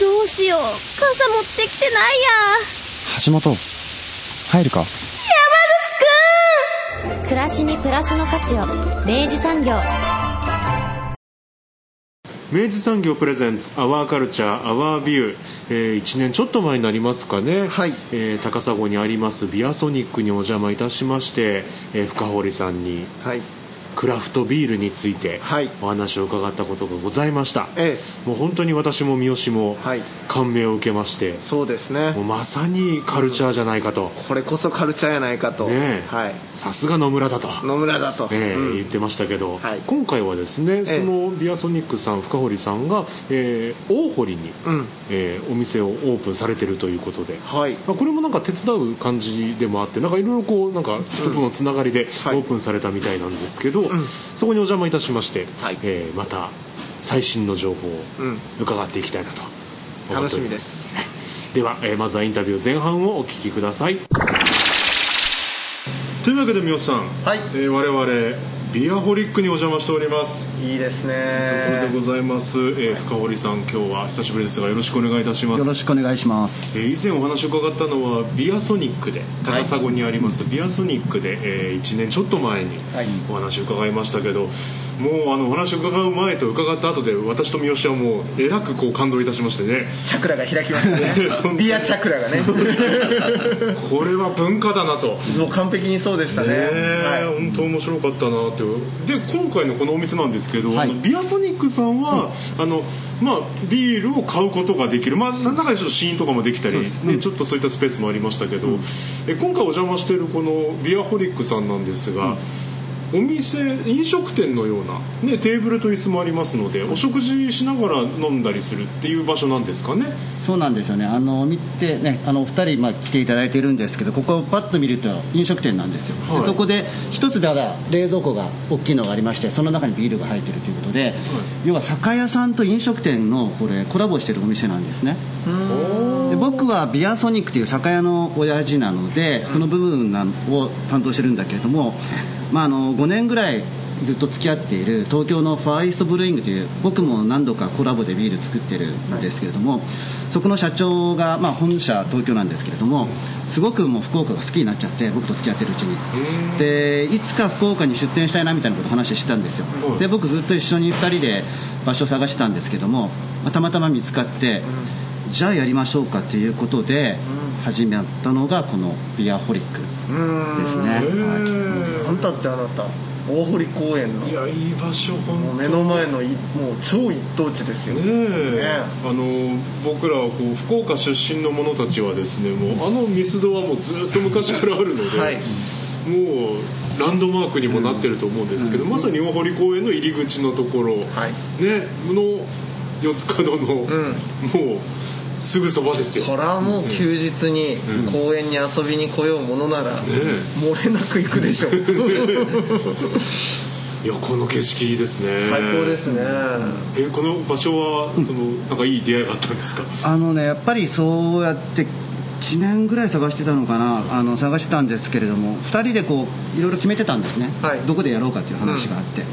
どうしよう。傘持ってきてないや。橋本、入るか？山口くん。暮らしにプラスの価値を。明治産業。明治産業プレゼンツアワーカルチャーアワービュー、えー、1年ちょっと前になりますかね、はい。えー高砂にありますビアソニックにお邪魔いたしまして、えー深堀さんに。はいクラフトビールについてはい。お話を伺ったことがございました、えもう本当に私も三好もはい。感銘を受けまして、そうですね。もうまさにカルチャーじゃないかと、これこそカルチャーやないかと。はい。さすが野村だと。野村だと、えーうん。言ってましたけど、はい。今回はですね、そのビアソニックさん深堀さんが、えー大堀に、うん。えーお店をオープンされてるということで、はい。まあ、これもなんか手伝う感じでもあってなんかいろいろこうなんか人とのつながりでオはい。ープンされたみたいなんですけど、そこにお邪魔いたしまして、はい。えーまた最新の情報をうん。伺っていきたいなと。思楽しみです。では、えーまずはインタビュー前半をお聞きください。というわけで三好さん、はい。えー我々ビアホリックにお邪魔しております。いいですところでねございます、えー深堀さん今日は久しぶりですがよろしくお願いいたします。よろしくお願いします。えー以前お話を伺ったのはビアソニックで高砂にありますビアソニックで、え1年ちょっと前にはい。お話を伺いましたけど、もうあのお話を伺う前と伺った後で私と三好はもうえらくこう感動いたしましてね。チャクラが開きましたね。ビアチャクラがね。これは文化だなと。そう完璧にそうでしたね。は本当面白かったなって。で今回のこのお店なんですけど、はい。ビアソニックさんは、あのまあ、ビールを買うことができる、まあ、中でちょっと試飲とかもできたり、ねちょっとそういったスペースもありましたけど、え今回お邪魔しているこのビアホリックさんなんですが、お店飲食店のような、ね、テーブルと椅子もありますのでお食事しながら飲んだりするっていう場所なんですかね？そうなんですよね。あの見てね、あのお二人まあ来ていただいてるんですけど、ここをパッと見ると飲食店なんですよ。はいでそこで一つでは冷蔵庫が大きいのがありまして、その中にビールが入ってるということで、要は酒屋さんと飲食店のこれコラボしてるお店なんですね。で僕はビアソニックという酒屋の親父なのでその部分を担当してるんだけれども、まあ、あの5年ぐらいずっと付き合っている東京のファーイーストブルーイングという僕も何度かコラボでビール作ってるんですけれども、そこの社長が、まあ、本社東京なんですけれどもすごくもう福岡が好きになっちゃって僕と付き合ってるうちに。でいつか福岡に出店したいなみたいなことを話してたんですよ。で僕ずっと一緒に2人で場所を探してたんですけども、まあたまたま見つかって、じゃあやりましょうかということで始めたのがこのビアホリックですね、はい。あんたってあなた大堀公園の。いやいい場所本当。もう目の前のいもう超一等地ですよ。ねえ。あの僕らはこう福岡出身の者たちはですねもうあのミスドはもうずっと昔からあるので、はい。もうランドマークにもなってると思うんですけど、まさに大堀公園の入り口のところ、はい。ねの四つ角の、もうすぐそばですよ。これはもう休日に公園に遊びに来ようものなら、漏れなく行くでしょう。いやこの景色ですね。最高ですね。えこの場所はそのなんかいい出会いがあったんですか？あのねやっぱりそうやって1年ぐらい探してたのかな。あの探してたんですけれども2人でこういろいろ決めてたんですね、はい。どこでやろうかっていう話があって、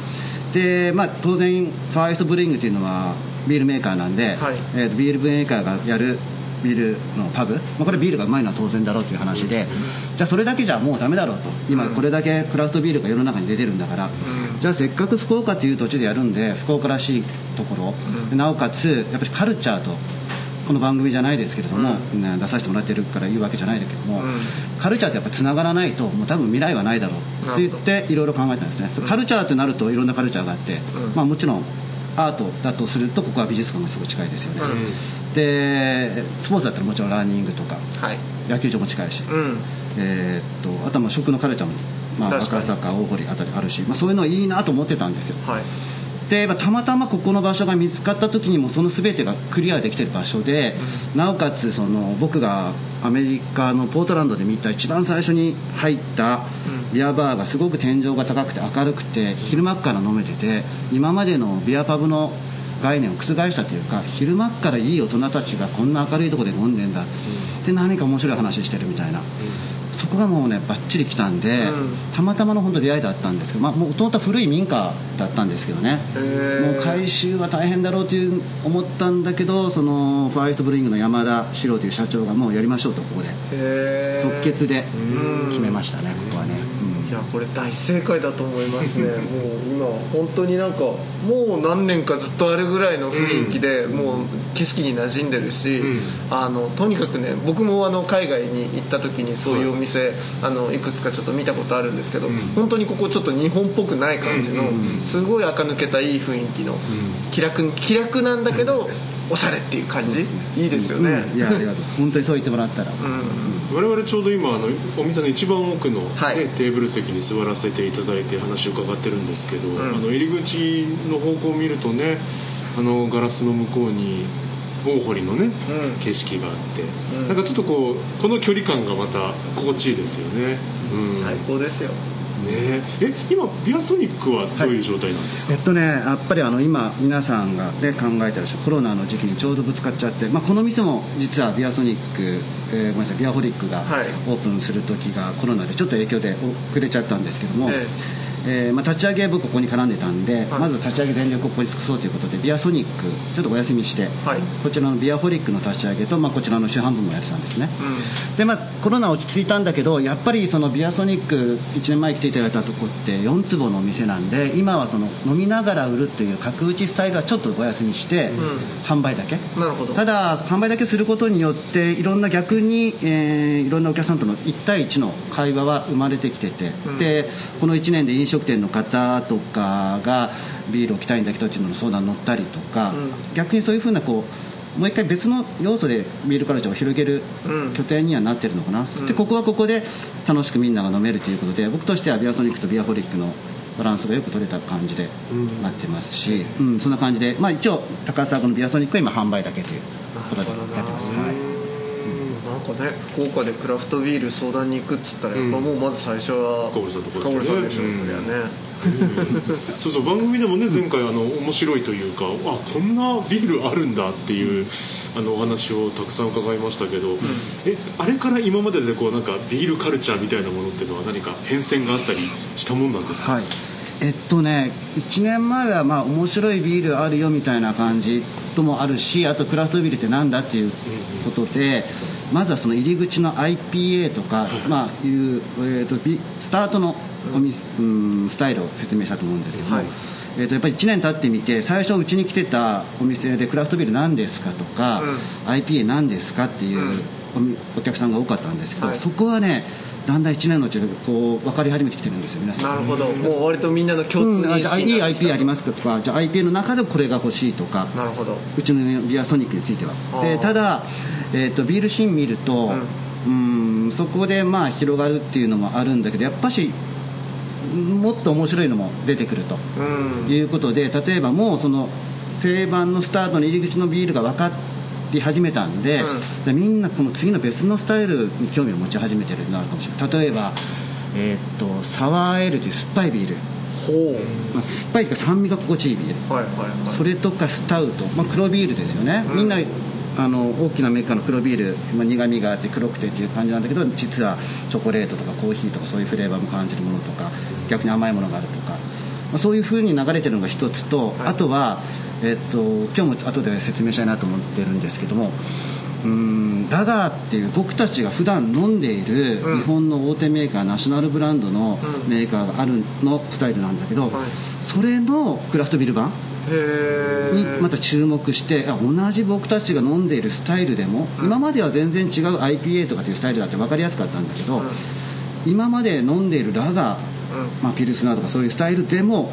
で、まあ、当然ファーイストブリングっていうのはビールメーカーなんで、はい。えーとビールメーカーがやるビールのパブ、まあ、これビールがうまいのは当然だろうという話で、じゃあそれだけじゃもうダメだろうと。今これだけクラフトビールが世の中に出てるんだから、じゃあせっかく福岡という土地でやるんで福岡らしいところ、でなおかつやっぱりカルチャーとこの番組じゃないですけれども、ね出させてもらってるから言うわけじゃないんだけども、カルチャーってやっぱつながらないともう多分未来はないだろうって言っていろいろ考えたんですね、カルチャーってなるといろんなカルチャーがあって、まあ、もちろんアートだとするとここは美術館がすごい近いですよね、でスポーツだったらもちろんランニングとかはい。野球場も近いし、うん。えーっとあとはまあ食のカルチャーも、まあ、赤坂大堀あたりあるし、まあ、そういうのいいなと思ってたんですよ。はい。でまあたまたまここの場所が見つかった時にもその全てがクリアできてる場所で、なおかつその僕がアメリカのポートランドで見た一番最初に入ったビアバーがすごく天井が高くて明るくて昼間っから飲めてて今までのビアパブの概念を覆したというか昼間っからいい大人たちがこんな明るいところで飲んでんだ、で何か面白い話してるみたいな、そこがもうねバッチリ来たんで、たまたまの本当出会いだったんですけど、まあ、もともと古い民家だったんですけどね。もう改修は大変だろうという思ったんだけどそのファーイストブリングの山田史郎という社長がもうやりましょうとここで。即決で決めましたねここはね、やこれ大正解だと思いますね。もう今本当になんかもう何年かずっとあるぐらいの雰囲気で、もう景色に馴染んでるし、あのとにかくね僕もあの海外に行った時にそういうお店、あのいくつかちょっと見たことあるんですけど、本当にここちょっと日本っぽくない感じの、すごい垢抜けたいい雰囲気の、気楽気楽なんだけど、おしゃれっていう感じ、いいですよね、いやありがとう。本当にそう言ってもらったら、我々ちょうど今あのお店の一番奥の、ねはいテーブル席に座らせていただいて話を伺ってるん。ですけど、ん。あの入り口の方向を見るとねあのガラスの向こうに大堀のね、景色があって、なん。かちょっとこうこの距離感がまた心地いいですよね、うん、最高ですよねえ今ビアソニックはどういう状態なんですか、えっとねやっぱりあの今皆さんが、ね、考えてるでしょコロナの時期にちょうどぶつかっちゃって、まあ、この店も実はビアソニック、えーごめんなさいビアホリックがはい。オープンする時がコロナでちょっと影響で遅れちゃったんですけども、ええーまあ、立ち上げ僕ここに絡んでたんで、はい。まず立ち上げ全力をここに尽くそうということでビアソニックちょっとお休みして、はい。こちらのビアホリックの立ち上げと、まあ、こちらの主販部もやってたんですね、でまあコロナ落ち着いたんだけどやっぱりそのビアソニック1年前来ていただいたとこって4坪のお店なんで今はその飲みながら売るっていう角打ちスタイルはちょっとお休みして、販売だけ。なるほど。ただ販売だけすることによっていろんな逆に、えーいろんなお客さんとの1対1の会話は生まれてきてて、でこの1年で飲食店の方とかがビールを着たいんだけどっていうのの相談乗ったりとか、逆にそういうふうなこうもう一回別の要素でビールカルチャーを広げるうん。拠点にはなってるのかな、でここはここで楽しくみんなが飲めるということで僕としてはビアソニックとビアホリックのバランスがよく取れた感じでなってますし、うんそんな感じで、まあ、一応高砂このビアソニックは今販売だけということでやってます、はいかね福岡でクラフトビール相談に行くっつったらやっぱもうまず最初はカオルさんのとこさんでしょ、うんそりゃね。そうそう番組でもね前回あの面白いというかあこんなビールあるんだっていうあのお話をたくさん伺いましたけど、えあれから今まででこうなんかビールカルチャーみたいなものっていうのは何か変遷があったりしたもんなんですか、はい。えっとね1年前はまあ面白いビールあるよみたいな感じともあるしあとクラフトビールってなんだっていうことでまずはその入り口の IPA とか、まあ、いう、えー、とビスタートのコミスうんスタイルを説明したと思うんですけども、はい。えー、とやっぱり1年経ってみて最初うちに来てたお店でクラフトビール何ですかとか、IPA 何ですかっていうお客さんが多かったんですけど、はい。そこはねだんだん1年のうちでこう分かり始めてきてるんですよ皆さん。なるほど。もう割とみんなの共通認じゃあいい IP た。ありますかとかじゃあ IP の中でこれが欲しいとかなるほど。うちのビアソニックについては。でただ、えー、とビールシーン見ると、うん、そこでまあ広がるっていうのもあるんだけどやっぱしもっと面白いのも出てくるとうん。いうことで例えばもうその定番のスタートの入り口のビールが分かり始めたんで、うん。じゃあみんなこの次の別のスタイルに興味を持ち始めてるのがあるかもしれない。例えば、えーっとサワーエールという酸っぱいビール、ほまあ、酸っぱいというか酸味が心地いいビール。うはいはいはい。それとかスタウト、まあ、黒ビールですよね、みんなあの大きなメーカーの黒ビール、まあ、苦みがあって黒くてっていう感じなんだけど実はチョコレートとかコーヒーとかそういうフレーバーも感じるものとか逆に甘いものがあるとか、まあ、そういうふうに流れてるのが一つと、あとは、えっと今日も後で説明したいなと思ってるんですけどもうーんラガーっていう僕たちが普段飲んでいるうん。日本の大手メーカー、ナショナルブランドのメーカーがあるのスタイルなんだけど、はい。それのクラフトビール版へにえまた注目してあ同じ僕たちが飲んでいるスタイルでも、今までは全然違う IPA とかっていうスタイルだって分かりやすかったんだけど、今まで飲んでいるラガー、まあ、ピルスナーとかそういうスタイルでも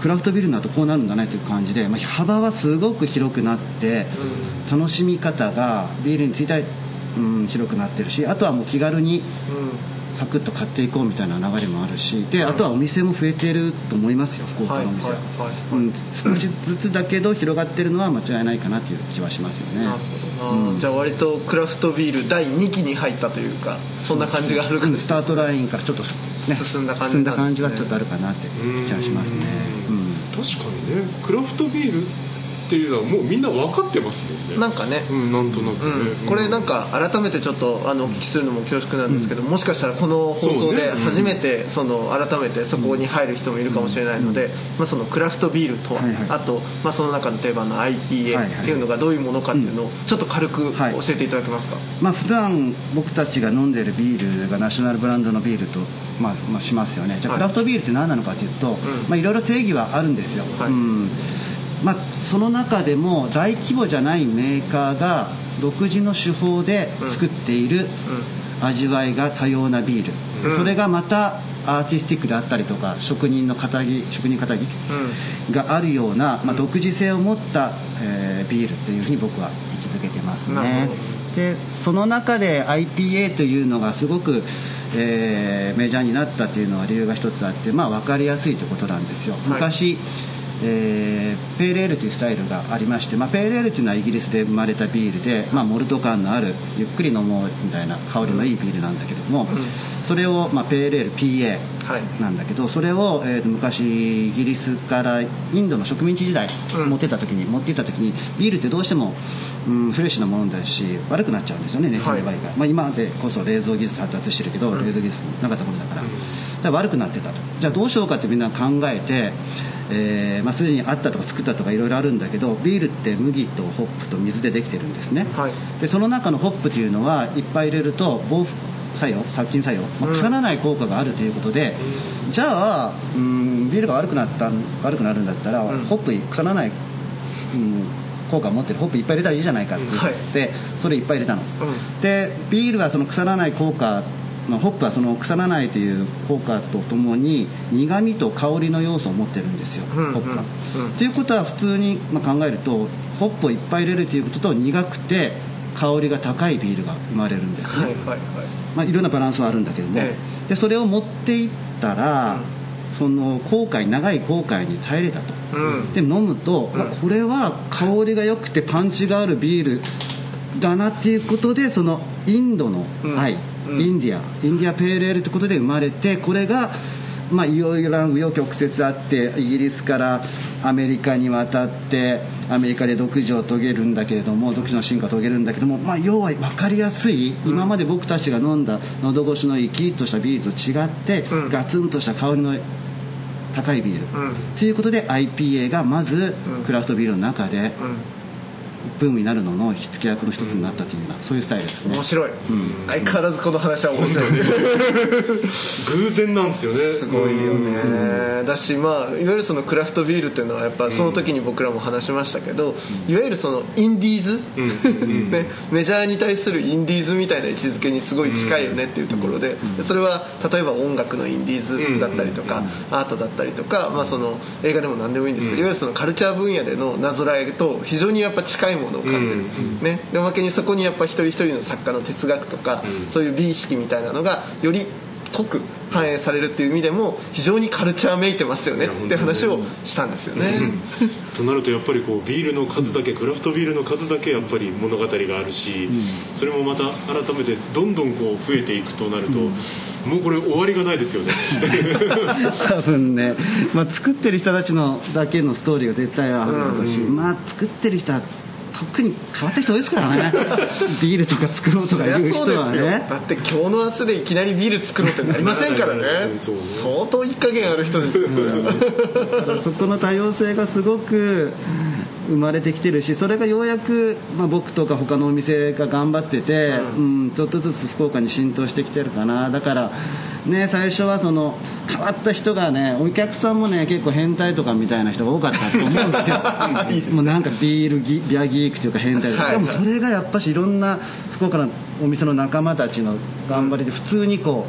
クラフトビールになるとこうなるんだねという感じで、まあ、幅はすごく広くなって、楽しみ方がビールについては、うん、広くなってるしあとはもう気軽にサクッと買っていこうみたいな流れもあるしであとはお店も増えてると思いますよ福岡のお店。は,、はいはいはい。うん、少しずつだけど広がってるのは間違いないかなという気はしますよね。なるほどな、じゃあ割とクラフトビール第2期に入ったというかそんな感じがあるか。うんもスタートラインからちょっと、ね、進んだ感じ進んだ感じはちょっとあるかなって気がしますね。うん。確かにねクラフトビールっていうのはもうみんな分かってますもんね。なんかね。うんなんとなくね、うん、これなんか改めてちょっとあのお聞きするのも恐縮なんですけど、もしかしたらこの放送で初めてその改めてそこに入る人もいるかもしれないので、まあ、そのクラフトビールとは、はいはい。あと、まあ、その中の定番のはいはい。IPA っていうのがどういうものかっていうのをちょっと軽く教はい。えていただけますか、まあ普段僕たちが飲んでるビールがナショナルブランドのビールと、まあまあ、しますよね。じゃあはい。クラフトビールって何なのかというと、まあ、いろいろ定義はあるんですよ、はい。うんまあ、その中でも大規模じゃないメーカーが独自の手法で作っている味わいが多様なビール、でそれがまたアーティスティックであったりとか職人の肩着職人肩着があるような、まあ、独自性を持った、えービールというふうに僕は位置づけてますね。でその中で IPA というのがすごく、えーメジャーになったというのは理由が一つあって、まあ、分かりやすいということなんですよ、昔、えーペールエールというスタイルがありまして、まあ、ペールエールというのはイギリスで生まれたビールで、まあ、モルト感のあるゆっくり飲もうみたいな香りのいいビールなんだけども、それを、まあ、ペールエール PA はい。なんだけどそれを、えーと昔イギリスからインドの植民地時代うん。持ってった時に、持ってた時にビールってどうしても、うん、フレッシュなものだし悪くなっちゃうんですよね熱に弱いから、まあ、今でこそ冷蔵技術発達してるけど、冷蔵技術なかった頃だから,、だから悪くなってたと。じゃあどうしようかってみんな考えてえーまあ、すでにあったとか作ったとかいろいろあるんだけどビールって麦とホップと水でできてるんですね、はい。でその中のホップというのはいっぱい入れると防腐作用殺菌作用、まあ、腐らない効果があるということで、じゃあうんビールが悪くなった悪くなるんだったら、ホップ腐らない、うん、効果を持ってるホップいっぱい入れたらいいじゃないかって言って、それいっぱい入れたの、でビールはその腐らない効果まあホップはその腐らないという効果とともに苦みと香りの要素を持ってるんですよ、うんホップは。うんうんということは普通にまあ考えるとホップをいっぱい入れるということと苦くて香りが高いビールが生まれるんですね、はいはいはい。まあ、いろんなバランスはあるんだけども、えでそれを持っていったら、その後悔長い後悔に耐えれたと、うん。で飲むと、あこれは香りが良くてパンチがあるビールだなっていうことでそのインドの愛、うんインディア。インディアペールエールってことで生まれてこれがまあいろいろな紆余曲折あってイギリスからアメリカに渡ってアメリカで独自を遂げるんだけれども独自の進化を遂げるんだけども、まあ、要は分かりやすい、今まで僕たちが飲んだ喉越しのいいキリッとしたビールと違って、うん。ガツンとした香りの高いビール、うん。ということで IPA がまずうん。クラフトビールの中でうんブームになるのの火付け役の一つになったというようなそういうスタイルですね。面白い、相変わらずこの話は面白い。偶然なんですよね。すごいよね。だしまあいわゆるそのクラフトビールっていうのはやっぱその時に僕らも話しましたけど、いわゆるそのインディーズ、ね、メジャーに対するインディーズみたいな位置づけにすごい近いよねっていうところででそれは例えば音楽のインディーズだったりとかアートだったりとか、まあ、その映画でも何でもいいんですけど、いわゆるそのカルチャー分野でのなぞらえと非常にやっぱ近いものを感じる、ね、でおまけにそこにやっぱ一人一人の作家の哲学とか、そういう美意識みたいなのがより濃く反映されるっていう意味でも非常にカルチャーめいてますよねって話をしたんですよね。となるとやっぱりこうビールの数だけクラフトビールの数だけやっぱり物語があるし、それもまた改めてどんどんこう増えていくとなると、もうこれ終わりがないですよね。多分ね、まあ、作ってる人たちのだけのストーリーが絶対あるだろうし、まあ作ってる人は特に変わった人多いですからね。ビールとか作ろうとかいう人はね。だって今日の明日でいきなりビール作ろうってなりませんからね。そうね相当一加減ある人ですよそれは。そこの多様性がすごく生まれてきてるしそれがようやく、まあ、僕とか他のお店が頑張ってて、うん。ちょっとずつ福岡に浸透してきてるかな。だからね最初はその変わった人がねお客さんもね結構変態とかみたいな人が多かったと思うんですよ。もうなんかビールギビアギークというか変態とか、はい。でもそれがやっぱしいろんな福岡のお店の仲間たちの頑張りで普通にこ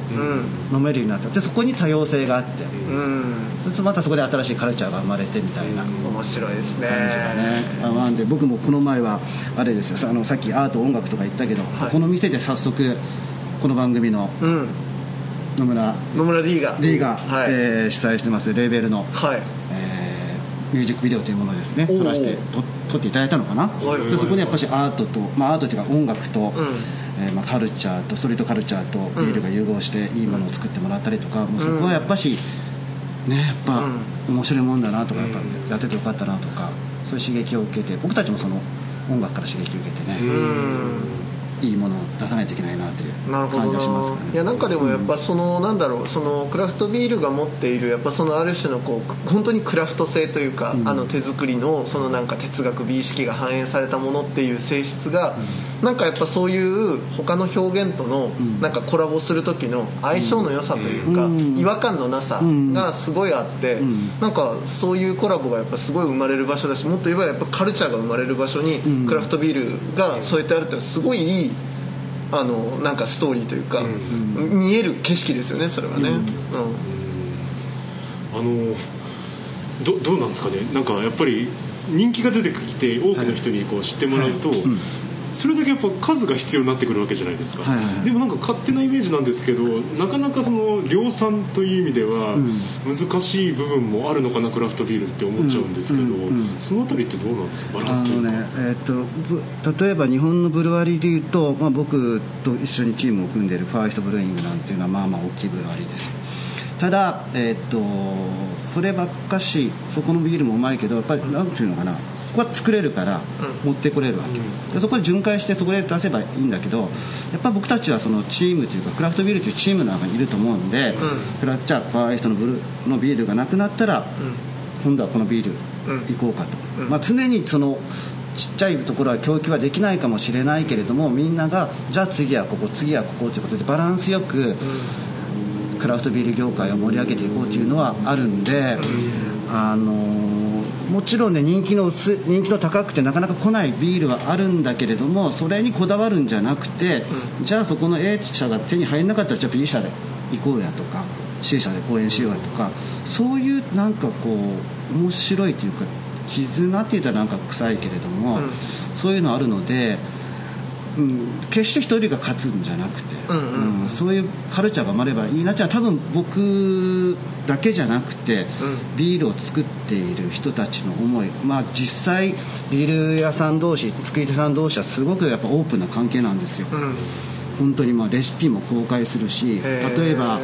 う、飲めるようになった。でそこに多様性があって、うんそしてまたそこで新しいカルチャーが生まれてみたいな。面白いですね。ね、あなんで僕もこの前はあれですよ。あのさっきアート音楽とか言ったけど、この店で早速この番組のうん。野村野村 D が D が、はい、えー主催してますレーベルの、はい。えーミュージックビデオというものをですね。撮らせてと撮っていただいたのかな、いはいでそこにやっぱしアートと、まあ、アートというか音楽と、んえーまあ、カルチャーとストリートカルチャーとビールが融合していいものを作ってもらったりとか、もうそこはやっぱしねやっぱ面白いもんだなとかやっぱやっててよかったなとかそういう刺激を受けて僕たちもその音楽から刺激を受けてね、いいものを出さないといけないなというなるほど感じがしますかなね。いやなんかでもやっぱその、なんだろうそのクラフトビールが持っているやっぱそのある種のこう本当にクラフト性というか、あの手作りのそのなんか哲学美意識が反映されたものっていう性質が、なんかやっぱそういう他の表現とのなんかコラボする時の相性の良さというか、違和感のなさがすごいあって、なんかそういうコラボがやっぱすごい生まれる場所だしもっと言えばやっぱカルチャーが生まれる場所にクラフトビールが添えてあるってすごいいいあのなんかストーリーというか、見える景色ですよねそれはね、うん。あのどどうなんですかね？なんかやっぱり人気が出てきて多くの人にこう知ってもらうと、それだけやっぱ数が必要になってくるわけじゃないですか、はいはい。はいでもなんか勝手なイメージなんですけどなかなかその量産という意味では難しい部分もあるのかなクラフトビールって思っちゃうんですけど、そのあたりってどうなんですかバランスというか、ねえーっとぶ例えば日本のブルワリーでいうと、まあ、僕と一緒にチームを組んでいるファーストブルーイングなんていうのはまあまあ大きいブルワリーです。ただ、えーっとそればっかしそこのビールもうまいけどやっぱり何ていうのかなここは作れるから持ってこれるわけ、でそこで巡回してそこで出せばいいんだけどやっぱ僕たちはそのチームというかクラフトビールというチームの中にいると思うんで、クラッチャーファーエストのブルーのビールがなくなったら、今度はこのビール行こうかと、まあ、常にそのちっちゃいところは供給はできないかもしれないけれどもみんながじゃあ次はここ次はここということでバランスよくクラフトビール業界を盛り上げていこうというのはあるんで、あのーもちろんね人気の薄い人気の高くてなかなか来ないビールはあるんだけれどもそれにこだわるんじゃなくて、じゃあそこの A 社が手に入らなかったらじゃあ B 社で行こうやとか C 社で講演しようやとかそういうなんかこう面白いというか絆って言ったらなんか臭いけれども、そういうのあるので。うん、決して一人が勝つんじゃなくて、んうん。そういうカルチャーが生まればいいなじゃあ多分僕だけじゃなくて、ビールを作っている人たちの思いまあ実際ビール屋さん同士作り手さん同士はすごくやっぱオープンな関係なんですよ、本当にまあレシピも公開するし例えば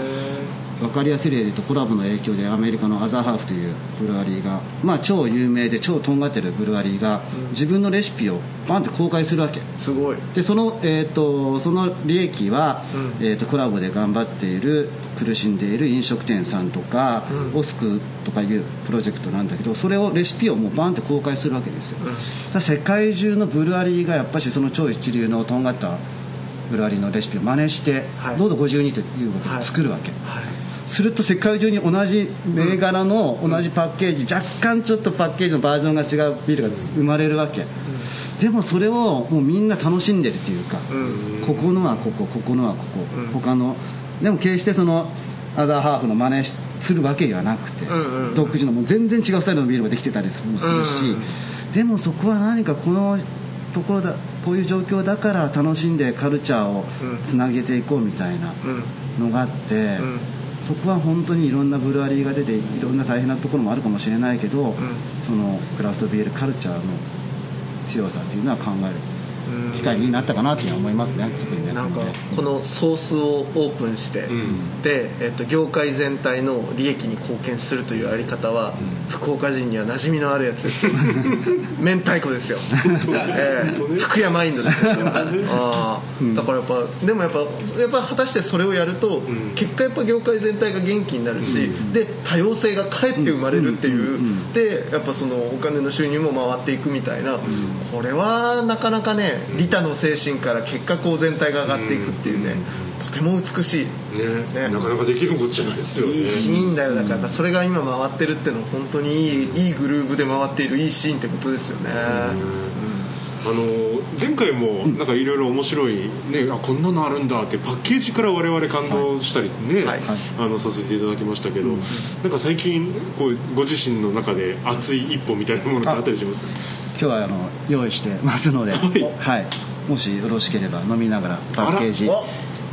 分かりやすい例で言うとコラボの影響でアメリカのアザーハーフというブルワリーが、まあ、超有名で超とんがってるブルワリーが自分のレシピをバンって公開するわけ。すごい。でその,、えー、とその利益は、えー、とコラボで頑張っている苦しんでいる飲食店さんとか、オスクとかいうプロジェクトなんだけどそれをレシピをもうバンって公開するわけですよ、だから世界中のブルワリーがやっぱしその超一流のとんがったブルワリーのレシピを真似して、はい。どうぞ52というわけではい。作るわけ、はいすると世界中に同じ銘柄の同じパッケージ、若干ちょっとパッケージのバージョンが違うビールが生まれるわけ、でもそれをもうみんな楽しんでるというか、ここのはここここのはここ、他のでも決してそのアザーハーフの真似しするわけではなくて、独自のもう全然違うスタイルのビールができてたりもするし、でもそこは何かこのところだこういう状況だから楽しんでカルチャーをつなげていこうみたいなのがあって、んそこは本当にいろんなブルワリーが出ていろんな大変なところもあるかもしれないけど、そのクラフトビールカルチャーの強さっていうのは考える機会になったかなというのは思いますね特にね。なんかこのソースをオープンして、で、えっと、業界全体の利益に貢献するというあり方は、福岡人には馴染みのあるやつです。よ 明太子ですよ、ええ。福山マインドですよ。あーだからやっぱでもやっぱやっぱ果たしてそれをやると、結果やっぱ業界全体が元気になるし、で多様性がかえって生まれるっていう、でやっぱそのお金の収入も回っていくみたいな、これはなかなかね利他の精神から結果こう全体が上がっていくっていうね、とても美しい。ね。なかなかできることじゃないですよね。いいシーンだよ。だからそれが今回ってるってのは本当にいいいいグルーヴで回っているいいシーンってことですよねあの前回もなんかいろいろ面白い、ね、あこんなのあるんだってパッケージから我々感動したりね、はい。あのさせていただきましたけど、なんか最近こうご自身の中で熱い一歩みたいなものってあったりします？今日はあの用意してますので、はい。もしよろしければ飲みながらパッケージお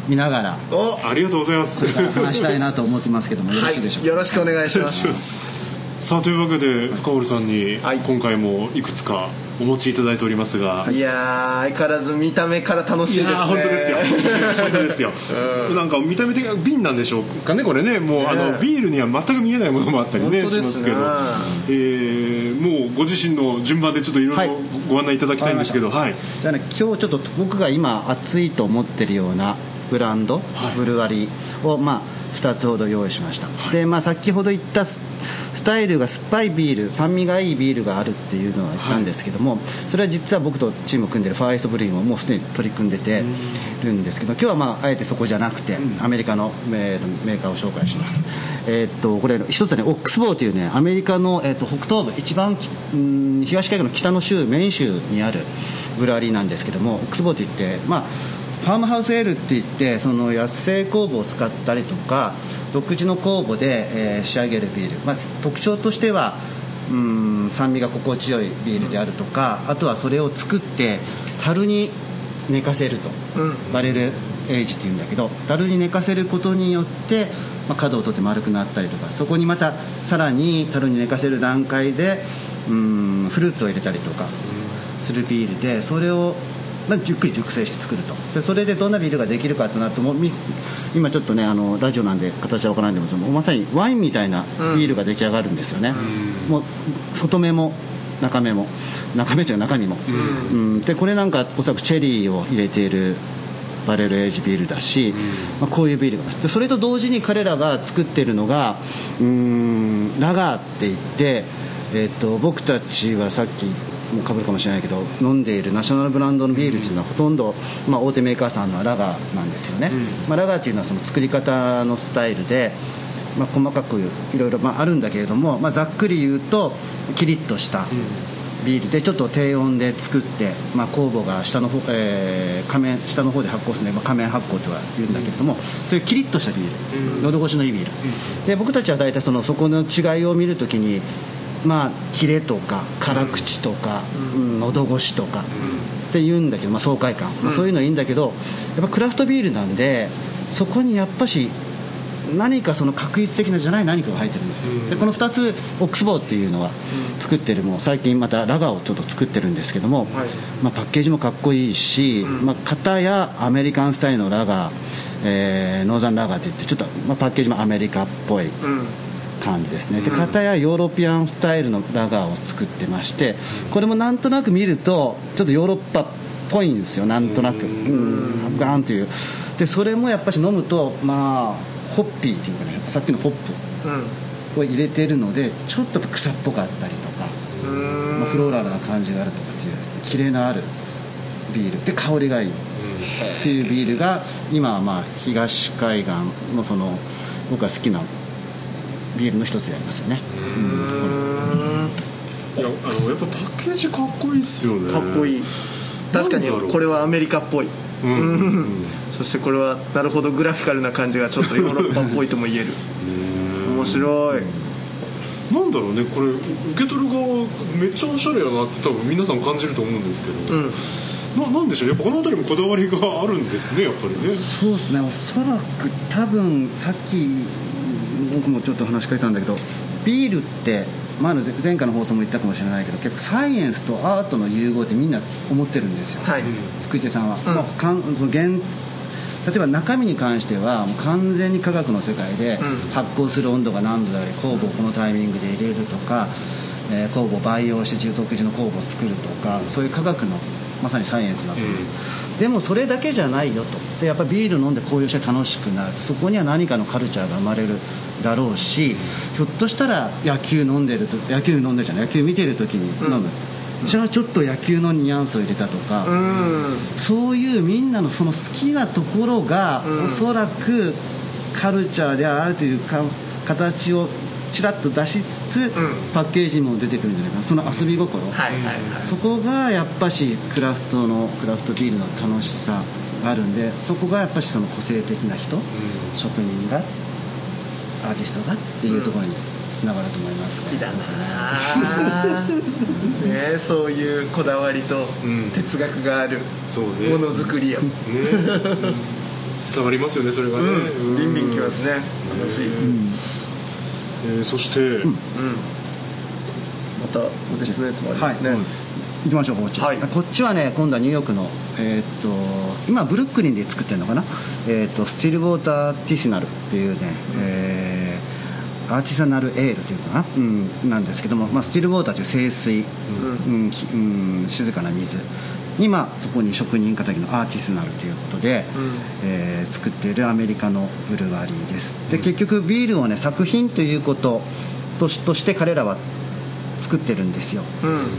見ながらおありがとうございます。話したいなと思ってますけどもよろはしいでしょうか、い。よろしくお願いします。さあというわけで深堀さんにはい。今回もいくつかお持ちいただいておりますが、いやー相変わらず見た目から楽しいですね。本当ですよ。本当ですよ、なんか見た目的な瓶なんでしょうかねこれね。もうあのビールには全く見えないものもあったりねしますけど、えーもうご自身の順番でちょっといろいろご案内いただきたいんですけどはい。じゃあね今日ちょっと僕が今熱いと思ってるようなブランド、はい。ブルワリーをまあ2つほど用意しました、でまあ先ほど言ったスタイルが酸っぱいビール酸味がいいビールがあるっていうのは言ったんですけども、それは実は僕とチーム組んでるファーイストブリーンももうすでに取り組んでてるんですけど今日はまああえてそこじゃなくて、アメリカのメーカーを紹介します。えーっとこれ一つはねオックスボウというねアメリカの、えーっと北東部一番東海岸の北の州メイン州にあるブルワリーなんですけどもオックスボウといってまあファームハウスエールって言ってその野生酵母を使ったりとか独自の酵母で、えー仕上げるビール、まあ、特徴としてはうん酸味が心地よいビールであるとかあとはそれを作って樽に寝かせると、バレルエイジっていうんだけど樽に寝かせることによって、まあ、角を取って丸くなったりとかそこにまたさらに樽に寝かせる段階でうんフルーツを入れたりとかするビールでそれをまあじっくり熟成して作ると。でそれでどんなビールができるかとなるともうみ今ちょっとねあのラジオなんで形は分からないんでもまさにワインみたいなビールが出来上がるんですよね、もう外目も中目も中目というか中身も、うん。でこれなんかおそらくチェリーを入れているバレルエイジビールだし、まあ、こういうビールがあります。でそれと同時に彼らが作ってるのがうーんラガーって言って、えっと僕たちはさっきもかぶるかもしれないけど飲んでいるナショナルブランドのビールっていうのはほとんど、まあ、大手メーカーさんのはラガーなんですよね、まあ、ラガーっていうのはその作り方のスタイルで、まあ、細かくいろいろまああるんだけれども、まあ、ざっくり言うとキリッとしたビールでちょっと低温で作って、まあ、酵母が下の方、えー仮面下の方で発酵するので、まあ、仮面発酵とは言うんだけれども、そういうキリッとしたビール、喉越しのいいビール、で僕たちは大体そのそこの違いを見るときにまあキレとか辛口とか、うん。喉越しとか、って言うんだけど、まあ、爽快感、まあ、そういうのはいいんだけどやっぱクラフトビールなんでそこにやっぱし何かその確一的なじゃない何かが入ってるんですよ、でこの2つオックスボウっていうのは作ってるもう最近またラガーをちょっと作ってるんですけども、まあ、パッケージもかっこいいし、まあ、型やアメリカンスタイルのラガー、えーノーザンラガーっていってちょっと、まあ、パッケージもアメリカっぽい感じですね。で型やヨーロピアンスタイルのラガーを作ってましてこれもなんとなく見るとちょっとヨーロッパっぽいんですよなんとなく。うん。ガーンという。でそれもやっぱし飲むとまあホッピーっていうかねさっきのホップを入れてるのでちょっと草っぽかったりとか、まあ、フローラルな感じがあるとかっていうキレのあるビール。で香りがいい。っていうビールが今はまあ東海岸のその僕が好きなビールの一つでありますよね、いやあのやっぱパッケージかっこいいっすよね。かっこいい。確かにこれはアメリカっぽい。うん、うん。そしてこれはなるほどグラフィカルな感じがちょっとヨーロッパっぽいとも言える。面白い。なんだろうねこれ受け取る側めっちゃおしゃれやなって多分皆さん感じると思うんですけど、ななんでしょう？やっぱこの辺りもこだわりがあるんですねやっぱりね。そうですね。おそらく多分さっき僕もちょっと話しかけたんだけどビールって前の前回の放送も言ったかもしれないけど結構サイエンスとアートの融合ってみんな思ってるんですよ、はい。作り手さんは、まあかんその原例えば中身に関してはもう完全に科学の世界で発酵する温度が何度であり酵母をこのタイミングで入れるとか、えー酵母を培養して独自の酵母を作るとかそういう科学のまさにサイエンスだと思う、でもそれだけじゃないよと。でやっぱビール飲んでこういうして楽しくなると。そこには何かのカルチャーが生まれるだろうしひょっとしたら野球飲んでると野球飲んでるじゃない野球見てる時に飲む、じゃあちょっと野球のニュアンスを入れたとか、そういうみんなのその好きなところが、おそらくカルチャーであるというか形をちらっと出しつつ、パッケージにも出てくるんじゃないかな。その遊び心、はいはいはい。そこがやっぱしクラフトのクラフトビールの楽しさがあるんでそこがやっぱしその個性的な人、職人がアーティストがっていうところにつながると思います、好きだな ねそういうこだわりとうん。哲学があるものづくりを、ね。伝わりますよねそれがね、うん。ビンビンきますね。楽しい、えーそして、また別のやつもありますね、はい。行きましょうこっち、はい。こっちはね今度はニューヨークのえーっと今ブルックリンで作ってるのかな？えーっとスティルウォーターティシナルっていうね、えーアーティサナルエールというのかな、うん、なんですけども、まあ、スティルウォーターという清水、うん。きうん静かな水。に、まあ、そこに職人かたぎのアーティスナルということで、えー作っているアメリカのブルワリーです。で結局ビールをね作品ということとしとして彼らは作ってるんですよ、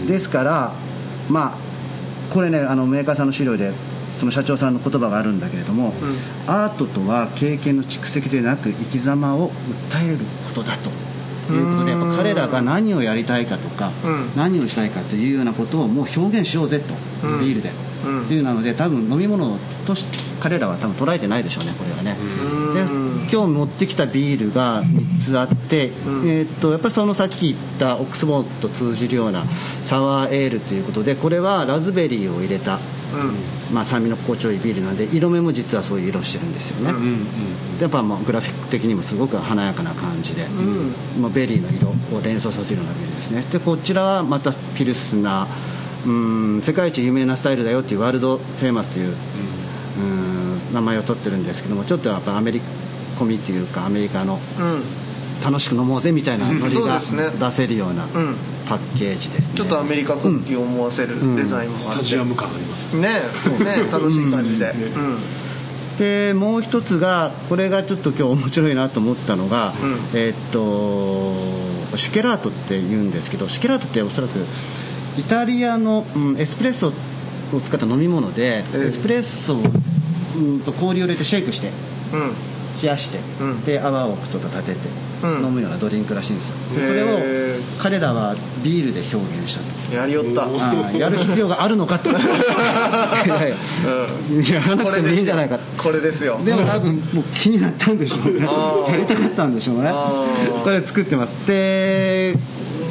ですからまあこれねあのメーカーさんの資料でその社長さんの言葉があるんだけれども、アートとは経験の蓄積でなく生き様を訴えることだと。いうことでやっぱ彼らが何をやりたいかとか、うん。何をしたいかというようなことをもう表現しようぜと、ビールで、うん。っていうなので多分飲み物として彼らは多分捉えてないでしょうねこれはね。で今日持ってきたビールが3つあって、えーっとやっぱりそのさっき言ったオックスモーと通じるようなサワーエールということでこれはラズベリーを入れた、まあ、酸味の心地よいビールなんで色目も実はそういう色してるんですよね、でやっぱまあグラフィック的にもすごく華やかな感じで、まあ、ベリーの色を連想させるようなビールですね。でこちらはまたピルスナーうん世界一有名なスタイルだよっていうワールドフェイマスという、うん名前を取ってるんですけどもちょっとやっぱアメリコミっていうかアメリカのうん楽しく飲もうぜみたいなノリがそうですね。出せるようなうん。パッケージですね、ちょっとアメリカ国旗を思わせるデザインもあって、スタジアム感ありますよ。ねね楽しい感じで、うん。でもう一つがこれがちょっと今日面白いなと思ったのが、うん。えーっとシュケラートって言うんですけどシュケラートっておそらくイタリアの、うんエスプレッソを使った飲み物で、ええ。エスプレッソを、うん、と氷を入れてシェイクしてうん冷やして、うん。で泡をちょっと立てて、うん。飲むようなドリンクらしいんですよ。でそれを彼らはビールで表現したと。やりよった。やる必要があるのかと。い。やらなくてもいいんじゃないかこれですよ。でも多分もう気になったんでしょうね。やりたかったんでしょうね。これ作ってます。で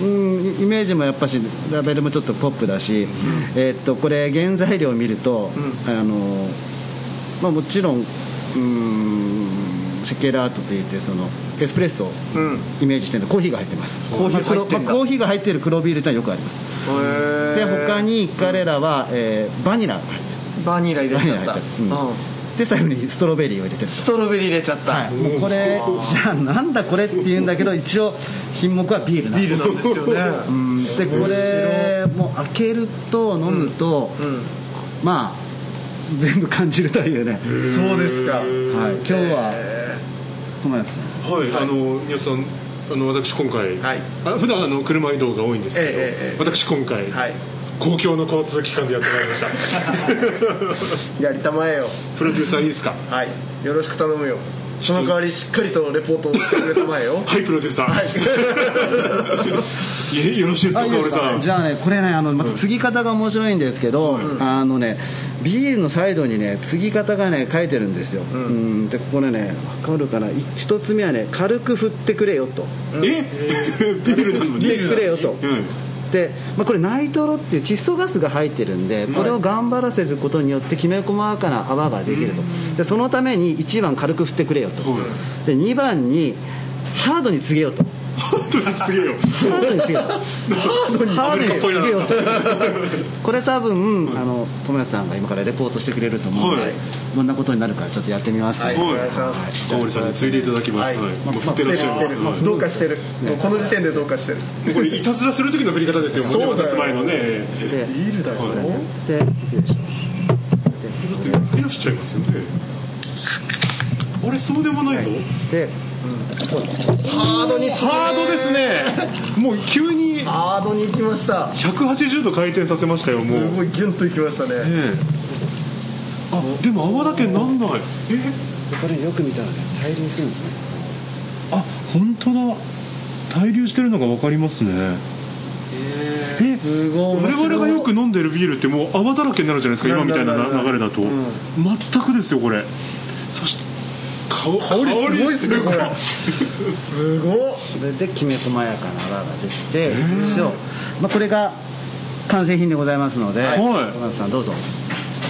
うんイメージもやっぱしラベルもちょっとポップだし、えーっとこれ原材料を見ると、あのまあ、もちろんうんシェケラートといってそのエスプレッソをうん。イメージしてるのコーヒーが入ってます。コーヒー入ってまあコーヒーが入ってる黒ビールってのはよくあります。へでー他に彼らは、えーバニラが入ってる。バニラ入れちゃった。で最後にストロベリーを入れてるストロベリー入れちゃった、はい、もうこれじゃあなんだこれって言うんだけど一応品目はビールなんビールなんですよね。うん。でこれもう開けると飲むと、うん。まあ全部感じるというね、そうですか。はい、今日はへ友達さん。はい、あの皆さんあの私今回、はい。あ普段あの車移動が多いんですけど、ええええ私今回、ーはい。公共の交通機関でやってまいりました。やりたまえよ。プロデューサーいいですか？はい。よろしく頼むよ。その代わりしっかりとレポートをしてくれたまえよ。はいプロデューサー、い。よろしいですかあいいです香織さん。かじゃあねこれねあのまた継ぎ方が面白いんですけど、あのねビールのサイドにね継ぎ方がね書いてるんですよ、うん。でここでね分かるかな？一つ目はね軽く振ってくれよと。え？ビールなのに？振ってくれよと、うん。で、まあ、これナイトロっていう窒素ガスが入ってるんでこれを頑張らせることによってきめ細かな泡ができると。でそのために1番軽く振ってくれよと。はいで2番にハードに告げようと本当にすげえよ。ハードに告げよう。ハードに告げよこれ多分あの友安さんが今からレポートしてくれると思うので、はい。どんなことになるかちょっとやってみます、はい。はい。お願いします。香織さんについでいただきます、はい。振ってらっしゃいます、はい。どうかしてる。この時点でどうかしてる。これいたずらする時の振り方ですよ。そうだす前のね。でビールだよでよいしょ吹き出しちゃいますよね。あれそうでもないぞ、でハードにハードですね。もう急にハードに行きました。180度回転させましたよもう。すごいギュンと行きましたね。ええ。あでも泡だけなんない。え？これよく見たらね対流するんですね。あ本当だ。対流してるのが分かりますね。えすごい。面我々がよく飲んでるビールってもう泡だらけになるじゃないですか今みたいな流れだと、全くですよこれ。そして香香りすごいですねこれすごっそれできめ細やかな泡ができて一応、まあ、これが完成品でございますので、はい。小松さんどうぞ。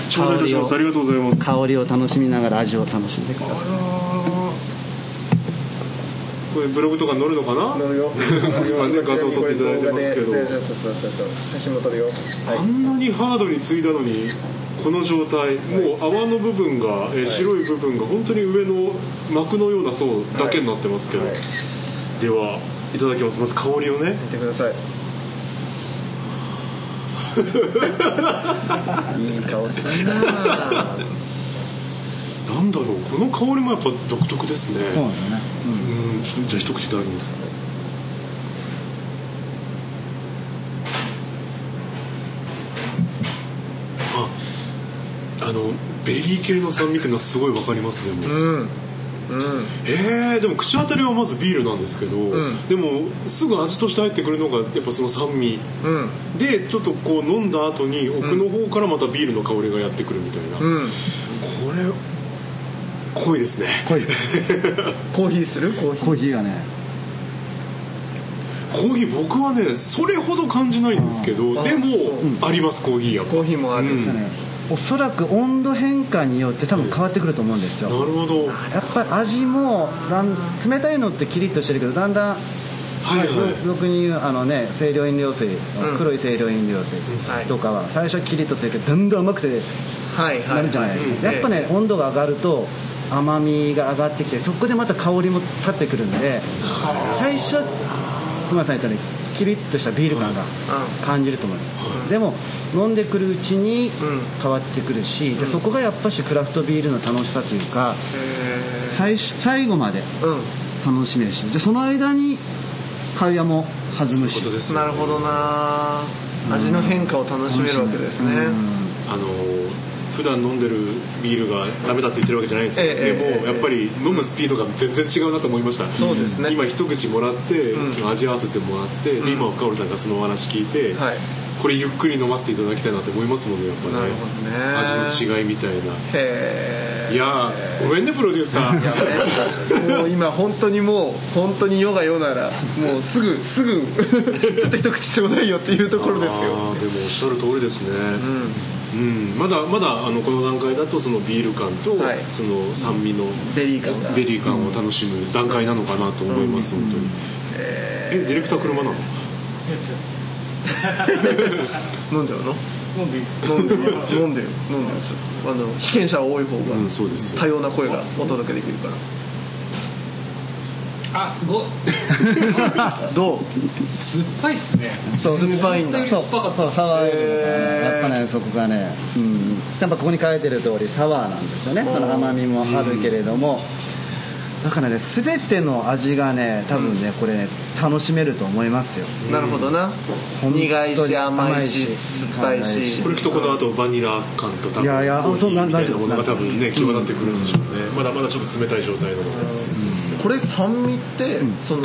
頂戴いたします。ありがとうございます。香りを楽しみながら味を楽しんでください。これブログとか載るのかな？乗るよ。今ね画像撮っていただいてますけど。写真も撮るよ。はい。あんなにハードに継いだのにこの状態もう泡の部分が、えー白い部分が本当に上の膜のような層だけになってますけど、はい。ではいただきます。まず香りをね。見てください。いい顔すんな。なんだろうこの香りもやっぱ独特ですね。そうなんだね、うんちょっとじゃあ一口いただきますのベリー系の酸味っていうのはすごいわかりますねも。ううん。うん。えー、でも口当たりはまずビールなんですけど、ん。でもすぐ味として入ってくるのがやっぱその酸味。うん。でちょっとこう飲んだ後に奥の方からまたビールの香りがやってくるみたいな、こうん。れ濃いですね。濃いです。コーヒーする？コーヒー。コーヒーがね。コーヒー僕はねそれほど感じないんですけどあでもありますコーヒーやっぱ。コーヒーもある、うん。ねおそらく温度変化によって多分変わってくると思うんですよ。なるほど。はやっぱり味もだん冷たいのってキリッとしてるけどだんだんいはい。俗に言うあのね清涼飲料水、ん。黒い清涼飲料水はい。とかは最初はキリッとするけどだんだん甘くてなるじゃないですか、やっぱね温度が上がると甘みが上がってきてそこでまた香りも立ってくるんで最初は熊谷さん言ったようにキリッとしたビール感が感じると思います、でも飲んでくるうちに変わってくるし、でそこがやっぱしクラフトビールの楽しさというか最初最後までうん。楽しめるしでその間に会話も弾むし。そういうなるほどな味の変化を楽しめるわけですね。あの普段飲んでるビールがダメだって言ってるわけじゃないんですよ、ええでもええ。やっぱり飲むスピードが全然違うなと思いました。そうですね。今一口もらって、ん。その味合わせてもらって、で今深織さんがそのお話聞いて、はい。これゆっくり飲ませていただきたいなって思いますもんねやっぱね。味の違いみたいな。へえ。いやーごめんねプロデューサー。もう今本当にもう本当に世が世ならもうすぐすぐ ちょっと一口ちょうだいよっていうところですよ。でもおっしゃる通りですね。うん、まだまだあのこの段階だとそのビール感と、はいその酸味のベリー感が。ベリー感を楽しむ段階なのかなと思います、本当に。えディレクター車なの？飲んじゃうの？飲んでいいですか？飲んでよ飲んでよ飲んでよちょっと。あの被験者は多い方がうんそうですよ。多様な声がお届けできるからあすごい。どう？酸っぱいっすね。酸っぱい。んだ。そう酸っぱかったそうサワーやっぱねそこがね、うん、やっぱここに書いてる通りサワーなんですよね。その甘みもあるけれども、だからね全ての味がね多分ねこれね楽しめると思いますよ。なるほどな。苦いし甘いし酸っぱいし。し。これきっとこの後バニラ感と多分いやいやコーヒーみたいなそうものが多分ねうん際立ってくるんでしょうね、まだまだちょっと冷たい状態なので、これ酸味って、その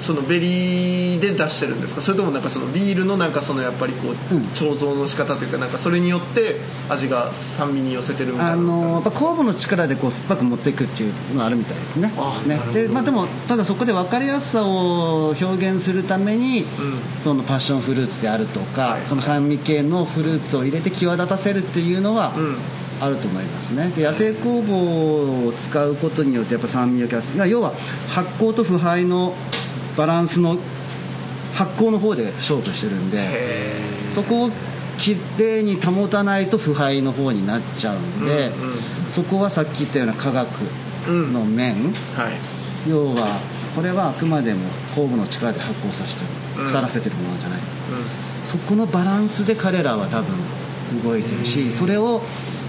そのベリーで出してるんですか？それともなんかそのビールのなんかそのやっぱりこう、うん。醸造の仕方というかなんかそれによって味が酸味に寄せてるみたいな。あのやっぱ酵母の力でこう酸っぱく持っていくっていうのがあるみたいですね。ね。で,、まあ、でもただそこで分かりやすさを表現するために、そのパッションフルーツであるとか、はい。その酸味系のフルーツを入れて際立たせるっていうのは、うんあると思いますね。で野生酵母を使うことによってやっぱ酸味をキャス要は発酵と腐敗のバランスの発酵の方で勝負してるんでそこをきれいに保たないと腐敗の方になっちゃうんで、うんうん。そこはさっき言ったような科学の面、はい。要はこれはあくまでも酵母の力で発酵させてうん。る腐らせてるものじゃない、そこのバランスで彼らは多分動いてるし、それを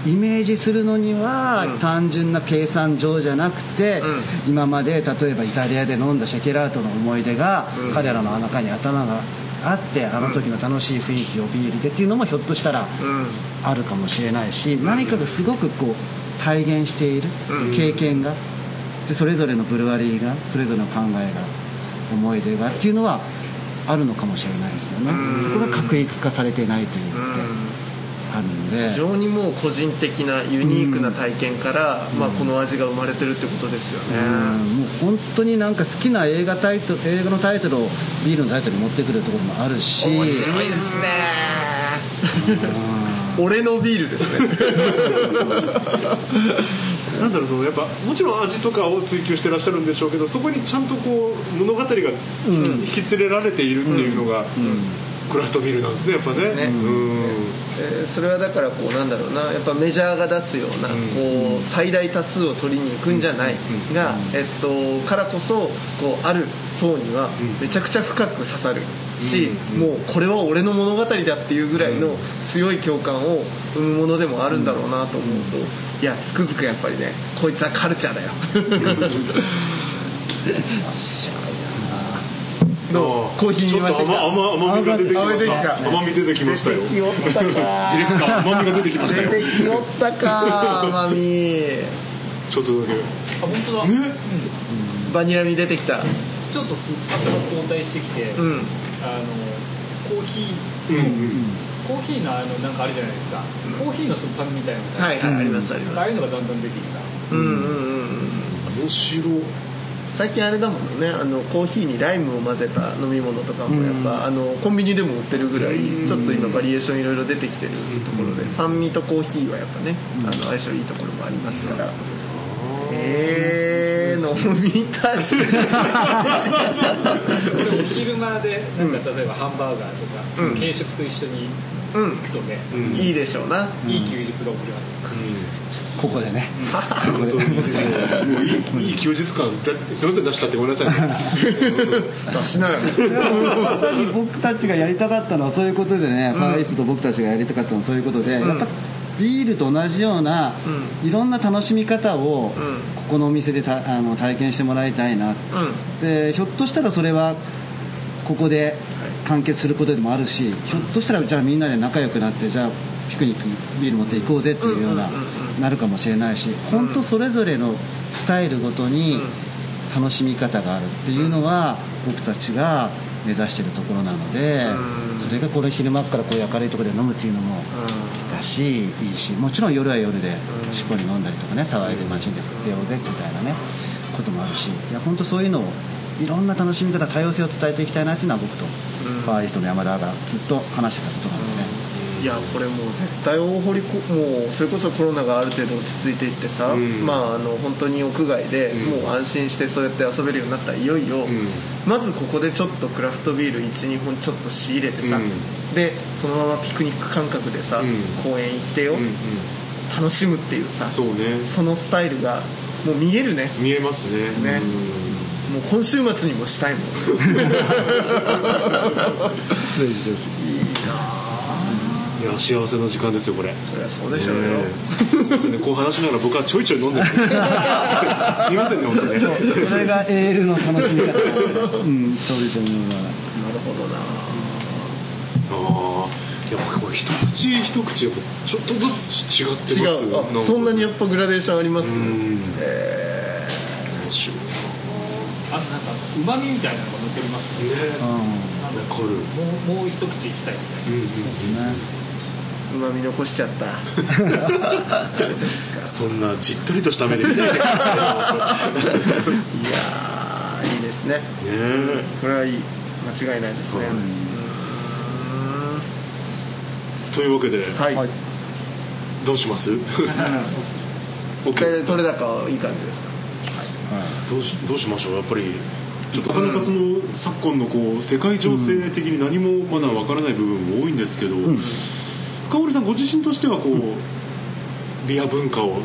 イメージするのにはうん。単純な計算上じゃなくて、う今まで例えばイタリアで飲んだシェケラートの思い出が、うん。彼らの中に頭があってあの時の楽しい雰囲気をビールでっていうのもひょっとしたらうん。あるかもしれないし何かがすごくこう体現しているうん。経験がでそれぞれのブルワリーがそれぞれの考えが思い出がっていうのはあるのかもしれないですよね。うん。そこが確一化されてないというあるので非常にもう個人的なユニークな体験から、まあ、この味が生まれてるってことですよね、うん。もう本当になんか好きな映画タイトル映画のタイトルをビールのタイトルに持ってくるところもあるし。面白いですね。うん。俺のビールですね。なんだろうそのやっぱもちろん味とかを追求してらっしゃるんでしょうけどそこにちゃんとこう物語が引き連れられているっていうのが、クラフトビールなんですねやっぱね。ね。うん。えーそれはだからこうなんだろうな。やっぱメジャーが出すようなこう最大多数を取りに行くんじゃない。がえっとからこそこうある層にはめちゃくちゃ深く刺さる。しもうこれは俺の物語だっていうぐらいの強い共感を生むものでもあるんだろうなと思うと。いやつくづくやっぱりねこいつはカルチャーだよ どうコーヒーちょっと見ましたか甘甘甘みが出てきました甘み出てきた。甘み出てきましたよ。出てきおったか。ディレクター甘みが出てきましたよ。出てきおったか甘み。ちょっとだけ。あ本当だ、ね？バニラ味出てきた。ちょっと酸っぱさが後退してきて、うん。あのコーヒーうんうんコーヒーのあのなんかあるじゃないですか、コーヒーの酸っぱみみたいなはいはいありますありあます。あいうのがだんだん出てきた。うんうんうんうん。面白い最近あれだもんねあのコーヒーにライムを混ぜた飲み物とかもやっぱあのコンビニでも売ってるぐらいちょっと今バリエーションいろいろ出てきてるところで酸味とコーヒーはやっぱねあの相性いいところもありますから。えー飲みたし。これお昼間でなんか例えばハンバーガーとか、うん。軽食と一緒にうん。行くとね、いいでしょうな。いい休日が送れますよ、ここでね。そうそう。もういいいい休日感だすみません出したってごめんなさいね出しなよ。まさに僕たちがやりたかったのはそういうことでね、ファーイーストと僕たちがやりたかったのはそういうことで、やっぱビールと同じような、いろんな楽しみ方を、うん。ここのお店でたあの体験してもらいたいな、うん。でひょっとしたらそれはここで完結することでもあるし、ひょっとしたらじゃあみんなで仲良くなってじゃあピクニックビール持って行こうぜっていうような、なるかもしれないし本当それぞれのスタイルごとに楽しみ方があるっていうのは僕たちが目指してるところなので、うん。それがこれ昼間からこういう明るいところで飲むっていうのもだしいいしもちろん夜は夜でしっぽり飲んだりとかね騒いで街に出ようぜみたいなねこともあるしいや本当そういうのをいろんな楽しみ方多様性を伝えていきたいなっていうのは僕とファーイーストの山田がずっと話してたことなのでね、いやこれもう絶対大堀こもうそれこそコロナがある程度落ち着いていってさ、うん。まああの本当に屋外でうん。もう安心してそうやって遊べるようになったらいよいよ、ん。まずここでちょっとクラフトビール12本ちょっと仕入れてさ、うん。でそのままピクニック感覚でさ、うん。公園行ってよ、うんうん。楽しむっていうさそうね。そのスタイルがもう見えるね。見えますね。ねもう今週末にもしたいもん。いや幸せな時間ですよこれ。そりゃそうでしょうよ、すすいませんねこう話しながら僕はちょいちょい飲んでるんです すいませんね本当ね。それがエールの楽しみ方。うん。そうでしょうねなるほどなああいや僕これ一口一口やっぱちょっとずつ違って違ますう。あそんなにやっぱグラデーションあります、うん。面白いあとなんかうまみみたいなのが残りますね。ねわかる。もうもう一口いきたいみたいなうんうん。ねうまみ残しちゃった。そんなじっとりとした目で見ないでくださいやーいいですね。ねえこれはいい。間違いないですね、というわけではい、はい、どうします？すか？取れ高いい感じですか？どうしどうしましょう？やっぱりちょっとなかなかその昨今のこう世界情勢的に何もまだわからない部分も多いんですけど、深堀さんご自身としてはこう、ビア文化を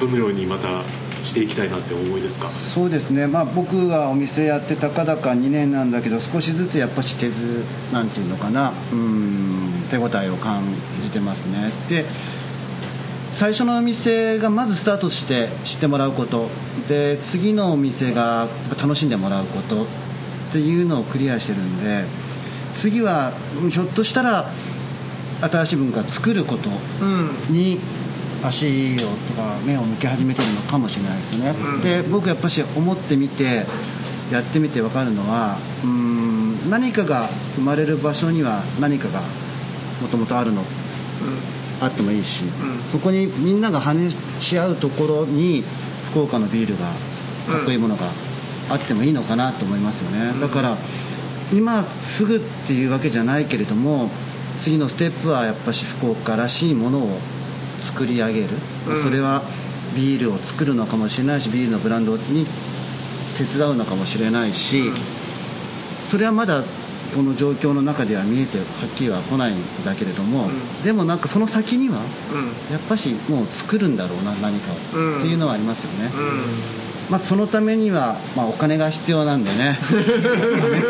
どのようにまたしていきたいなってお思いですか？そうですね、まあ、僕がお店やってたかだか2年なんだけど少しずつやっぱし手ずなんていうのかなうん手応えを感じてますね。で最初のお店がまずスタートして知ってもらうこと。で次のお店が楽しんでもらうこと。っていうのをクリアしてるんで次はひょっとしたら新しい文化を作ること。に足をとか目を向け始めてるのかもしれないですね、で僕やっぱし思ってみてやってみて分かるのはうん何かが生まれる場所には何かがもともとあるの、あってもいいし、そこにみんなが話し合うところに福岡のビールがかっこいいものがあってもいいのかなと思いますよね、だから今すぐっていうわけじゃないけれども次のステップはやっぱし福岡らしいものを作り上げる、うん。それはビールを作るのかもしれないしビールのブランドに手伝うのかもしれないし、それはまだこの状況の中では見えてはっきりは来ないんだけれども、でもなんかその先にはうん。やっぱしもう作るんだろうな何かを、うんっていうのはありますよね、うまあ、そのためには、まあ、お金が必要なんでね。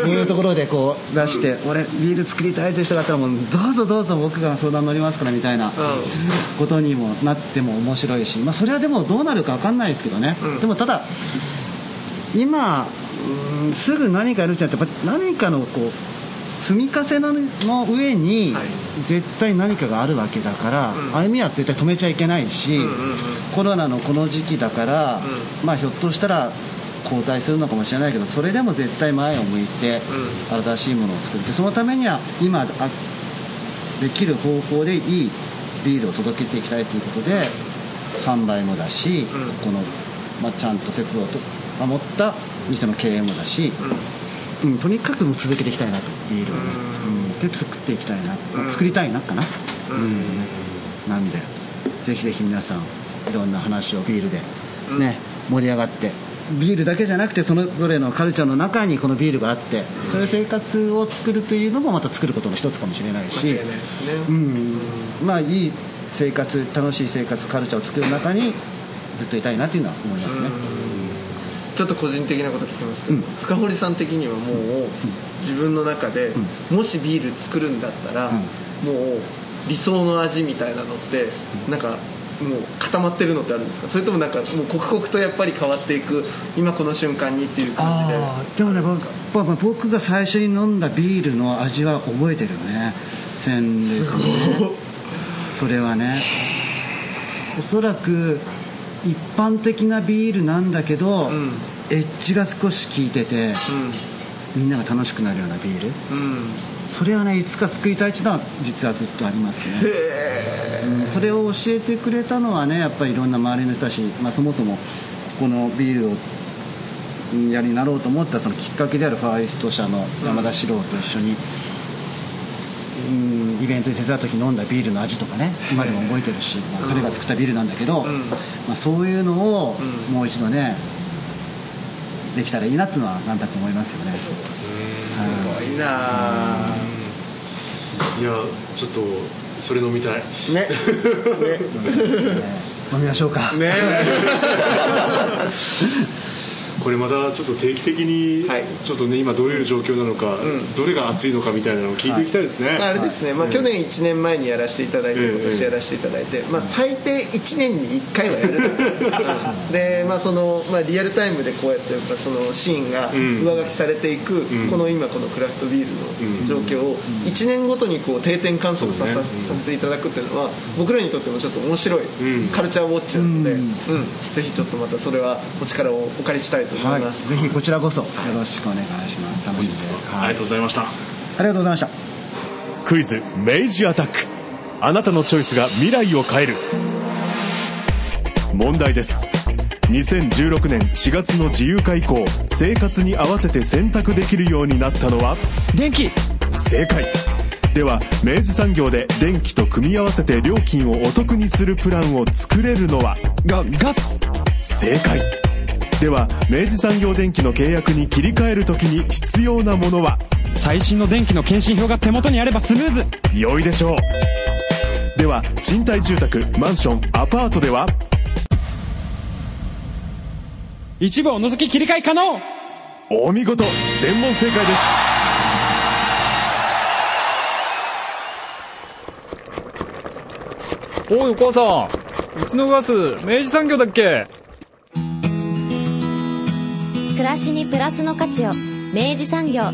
こういうところでこう出して、俺ビール作りたいという人がいたらもうどうぞどうぞ僕が相談乗りますからみたいなことにもなっても面白いし、まあ、それはでもどうなるか分かんないですけどね、うん。でもただ今うんすぐ何かやるんじゃなくてやっぱ何かのこう積み重ねの上にはい。絶対何かがあるわけだから、うん。歩みは絶対止めちゃいけないし、コロナのこの時期だから、まあひょっとしたら後退するのかもしれないけどそれでも絶対前を向いて新しいものを作ってそのためには今あできる方法でいいビールを届けていきたいということで販売もだし、うん。この、まあ、ちゃんと節度をと守った店の経営もだし、うんとにかく続けていきたいなと。ビールをね、うん。で作っていきたいな、うん。作りたいなかな、うん。なんでぜひぜひ皆さんいろんな話をビールでね、盛り上がってビールだけじゃなくてそれぞれのカルチャーの中にこのビールがあって、そういう生活を作るというのもまた作ることの一つかもしれないし。ね。うん。まあいい生活楽しい生活カルチャーを作る中にずっといたいなというのは思いますね、ちょっと個人的なこと聞きますけど、深堀さん的にはもう自分の中で、もしビール作るんだったら、もう理想の味みたいなのってなんかもう固まってるのってあるんですか？それともなんかもう刻々とやっぱり変わっていく今この瞬間にっていう感じで。でもね僕まあ僕が最初に飲んだビールの味は覚えてるよね。鮮烈にねそれはね。おそらく一般的なビールなんだけど、ん。エッジが少し効いててみんなが楽しくなるようなビール。うん。うんそれはねいつか作りたいっていうのは実はずっとありますね。うんそれを教えてくれたのはねやっぱりいろんな周りの人だし、まあ、そもそもこのビールをうんやりになろうと思ったそのきっかけであるファーイスト社の山田史郎と一緒に、うん、イベントで手伝った時飲んだビールの味とかね今でも覚えてるし、まあ彼が作ったビールなんだけど、ん。まあ、そういうのをうん。もう一度ねできたらいいなっていうのはなんだと思いますよね。すごいな。あいやちょっとそれ飲みたい。ね。飲みましょうか。ねね これまたちょっと定期的にはい。ちょっとね今どういう状況なのか、ん。どれが熱いのかみたいなのを聞いていきたいですね、あれですね、まあ、去年1年前にやらせていただいて、ええ今年やらせていただいて、まあ、最低1年に1回はやると、うん。で、まあそのまあ、リアルタイムでこうやってやっぱそのシーンがん。上書きされていく、ん。この今このクラフトビールの状況を1年ごとにこう定点観測さ,、ね。させていただくっていうのは僕らにとってもちょっと面白いんカルチャーウォッチなので、うん。ぜひちょっとまたそれはお力をお借りしたいと思はいい、ます。ぜひこちらこそよろしくお願いします。楽しみです。はい、ありがとうございました。ありがとうございました。クイズ明治アタック。あなたのチョイスが未来を変える。問題です。2016年4月の自由化以降生活に合わせて選択できるようになったのは？電気。正解。では明治産業で電気と組み合わせて料金をお得にするプランを作れるのは？がガス。正解では明治産業電機の契約に切り替える時に必要なものは？最新の電気の検針票が手元にあればスムーズ。良いでしょう。では賃貸住宅マンションアパートでは？一部を除き切り替え可能。お見事全問正解です。おいお母さん。うちのガス明治産業だっけ？暮らしにプラスの価値を明治産業